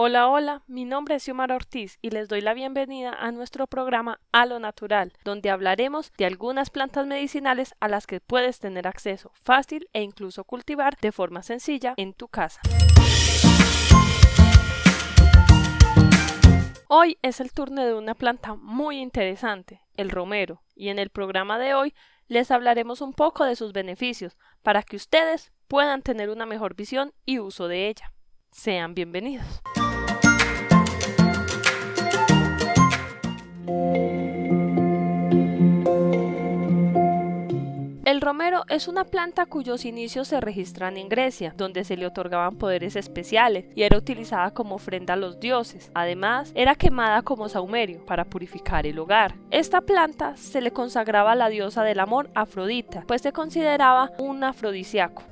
Hola, hola, mi nombre es Xiomara Ortiz y les doy la bienvenida a nuestro programa A lo Natural, donde hablaremos de algunas plantas medicinales a las que puedes tener acceso fácil e incluso cultivar de forma sencilla en tu casa. Hoy es el turno de una planta muy interesante, el romero, y en el programa de hoy les hablaremos un poco de sus beneficios para que ustedes puedan tener una mejor visión y uso de ella. Sean bienvenidos. Es una planta cuyos inicios se registran en Grecia, donde se le otorgaban poderes especiales y era utilizada como ofrenda a los dioses. Además, era quemada como saumerio para purificar el hogar. Esta planta se le consagraba a la diosa del amor Afrodita, pues se consideraba un afrodisíaco.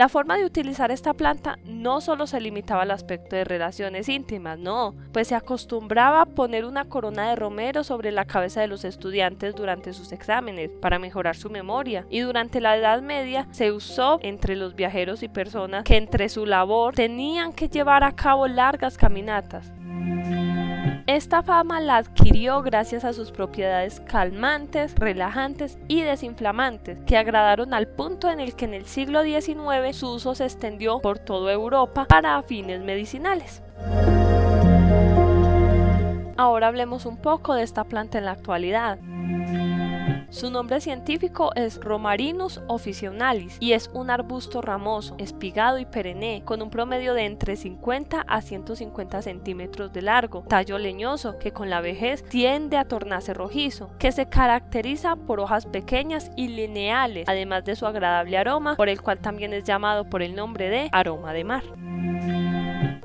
La forma de utilizar esta planta no solo se limitaba al aspecto de relaciones íntimas, no, pues se acostumbraba a poner una corona de romero sobre la cabeza de los estudiantes durante sus exámenes para mejorar su memoria y durante la Edad Media se usó entre los viajeros y personas que entre su labor tenían que llevar a cabo largas caminatas. Esta fama la adquirió gracias a sus propiedades calmantes, relajantes y desinflamantes, que agradaron al punto en el que en el siglo XIX su uso se extendió por toda Europa para fines medicinales. Ahora hablemos un poco de esta planta en la actualidad. Su nombre científico es Romarinus officinalis y es un arbusto ramoso, espigado y perenne, con un promedio de entre 50 a 150 centímetros de largo, tallo leñoso que con la vejez tiende a tornarse rojizo, que se caracteriza por hojas pequeñas y lineales, además de su agradable aroma, por el cual también es llamado por el nombre de aroma de mar.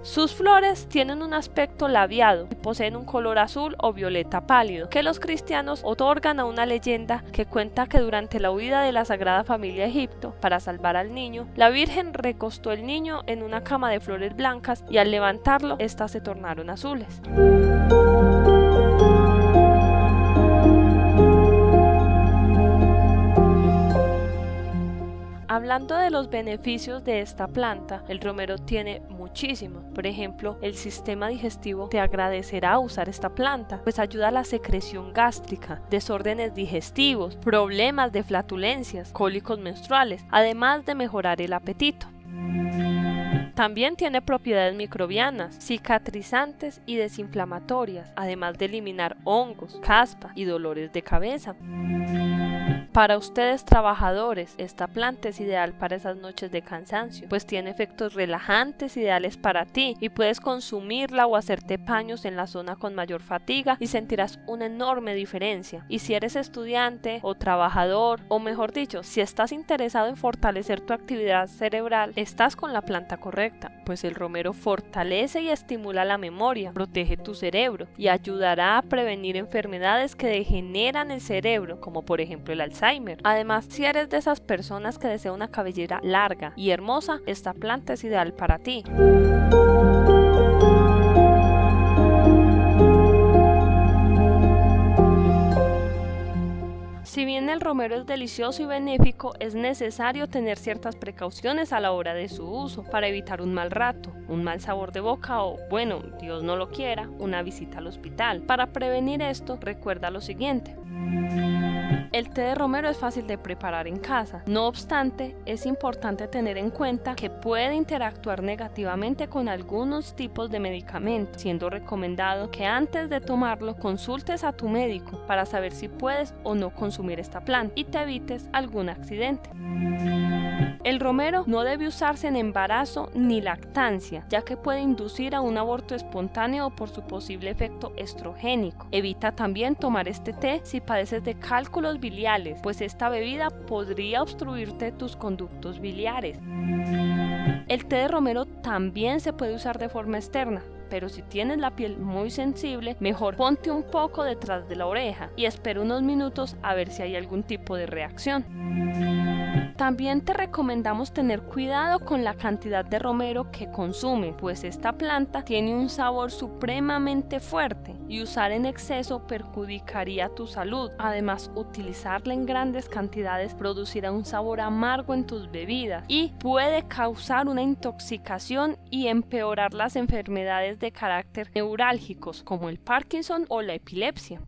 Sus flores tienen un aspecto labiado y poseen un color azul o violeta pálido, que los cristianos otorgan a una leyenda que cuenta que durante la huida de la Sagrada Familia a Egipto para salvar al niño, la Virgen recostó el niño en una cama de flores blancas y al levantarlo, éstas se tornaron azules. Hablando de los beneficios de esta planta, el romero tiene muchísimos. Por ejemplo, el sistema digestivo te agradecerá usar esta planta, pues ayuda a la secreción gástrica, desórdenes digestivos, problemas de flatulencias, cólicos menstruales, además de mejorar el apetito. También tiene propiedades microbianas, cicatrizantes y desinflamatorias, además de eliminar hongos, caspa y dolores de cabeza. Para ustedes trabajadores, esta planta es ideal para esas noches de cansancio, pues tiene efectos relajantes ideales para ti y puedes consumirla o hacerte paños en la zona con mayor fatiga y sentirás una enorme diferencia. Y si eres estudiante o trabajador, o mejor dicho, si estás interesado en fortalecer tu actividad cerebral, estás con la planta correcta, pues el romero fortalece y estimula la memoria, protege tu cerebro y ayudará a prevenir enfermedades que degeneran el cerebro, como por ejemplo el Alzheimer Además, si eres de esas personas que desea una cabellera larga y hermosa, esta planta es ideal para ti. Si bien el romero es delicioso y benéfico, es necesario tener ciertas precauciones a la hora de su uso para evitar un mal rato, un mal sabor de boca o, bueno, Dios no lo quiera, una visita al hospital. Para prevenir esto, recuerda lo siguiente. El té de romero es fácil de preparar en casa. No obstante, es importante tener en cuenta que puede interactuar negativamente con algunos tipos de medicamentos, siendo recomendado que antes de tomarlo consultes a tu médico para saber si puedes o no consumir esta planta y te evites algún accidente. El romero no debe usarse en embarazo ni lactancia, ya que puede inducir a un aborto espontáneo por su posible efecto estrogénico. Evita también tomar este té si padeces de cálculos biliares, pues esta bebida podría obstruirte tus conductos biliares. El té de romero también se puede usar de forma externa, pero si tienes la piel muy sensible, mejor ponte un poco detrás de la oreja y espera unos minutos a ver si hay algún tipo de reacción. También te recomendamos tener cuidado con la cantidad de romero que consume, pues esta planta tiene un sabor supremamente fuerte y usar en exceso perjudicaría tu salud. Además, utilizarla en grandes cantidades producirá un sabor amargo en tus bebidas y puede causar una intoxicación y empeorar las enfermedades de carácter neurálgicos como el Parkinson o la epilepsia.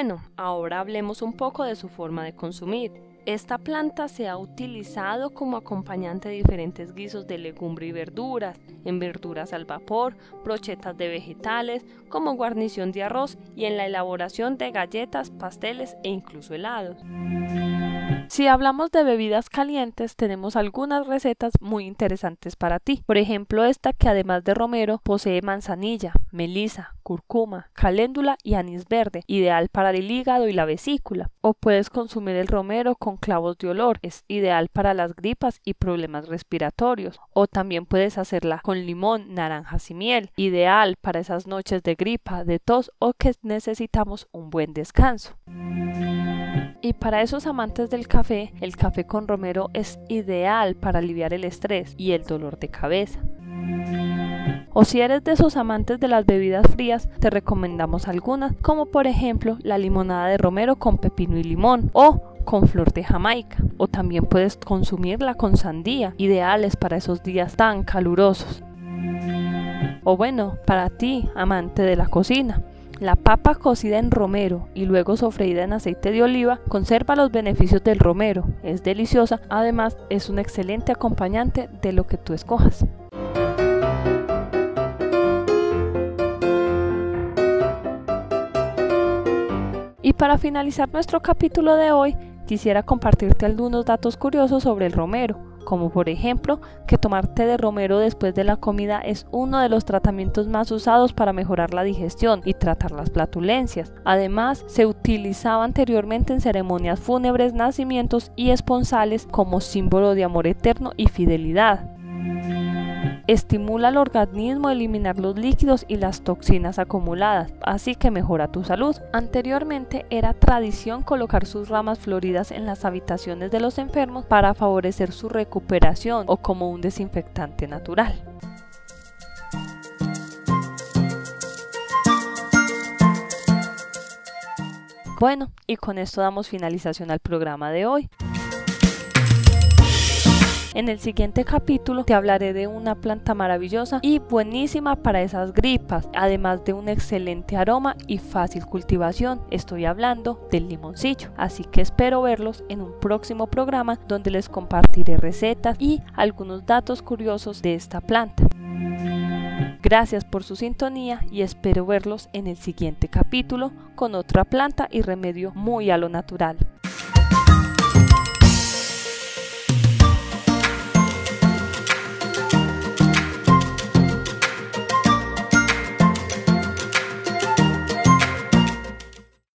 Bueno, ahora hablemos un poco de su forma de consumir. Esta planta se ha utilizado como acompañante de diferentes guisos de legumbre y verduras, en verduras al vapor, brochetas de vegetales, como guarnición de arroz y en la elaboración de galletas, pasteles e incluso helados. Si hablamos de bebidas calientes, tenemos algunas recetas muy interesantes para ti. Por ejemplo, esta que además de romero posee manzanilla, melisa, cúrcuma, caléndula y anís verde, ideal para el hígado y la vesícula. O puedes consumir el romero con clavos de olor, es ideal para las gripas y problemas respiratorios. O también puedes hacerla con limón, naranjas y miel, ideal para esas noches de gripa, de tos o que necesitamos un buen descanso. Y para esos amantes del café, el café con romero es ideal para aliviar el estrés y el dolor de cabeza. O si eres de esos amantes de las bebidas frías, te recomendamos algunas, como por ejemplo la limonada de romero con pepino y limón o con flor de jamaica. O también puedes consumirla con sandía, ideales para esos días tan calurosos. O bueno, para ti, amante de la cocina, la papa cocida en romero y luego sofreída en aceite de oliva conserva los beneficios del romero, es deliciosa, además es un excelente acompañante de lo que tú escojas. Y para finalizar nuestro capítulo de hoy, quisiera compartirte algunos datos curiosos sobre el romero como por ejemplo que tomar té de romero después de la comida es uno de los tratamientos más usados para mejorar la digestión y tratar las flatulencias. Además, se utilizaba anteriormente en ceremonias fúnebres, nacimientos y esponsales como símbolo de amor eterno y fidelidad estimula al organismo a eliminar los líquidos y las toxinas acumuladas, así que mejora tu salud. Anteriormente era tradición colocar sus ramas floridas en las habitaciones de los enfermos para favorecer su recuperación o como un desinfectante natural. Bueno, y con esto damos finalización al programa de hoy. En el siguiente capítulo te hablaré de una planta maravillosa y buenísima para esas gripas, además de un excelente aroma y fácil cultivación. Estoy hablando del limoncillo, así que espero verlos en un próximo programa donde les compartiré recetas y algunos datos curiosos de esta planta. Gracias por su sintonía y espero verlos en el siguiente capítulo con otra planta y remedio muy a lo natural.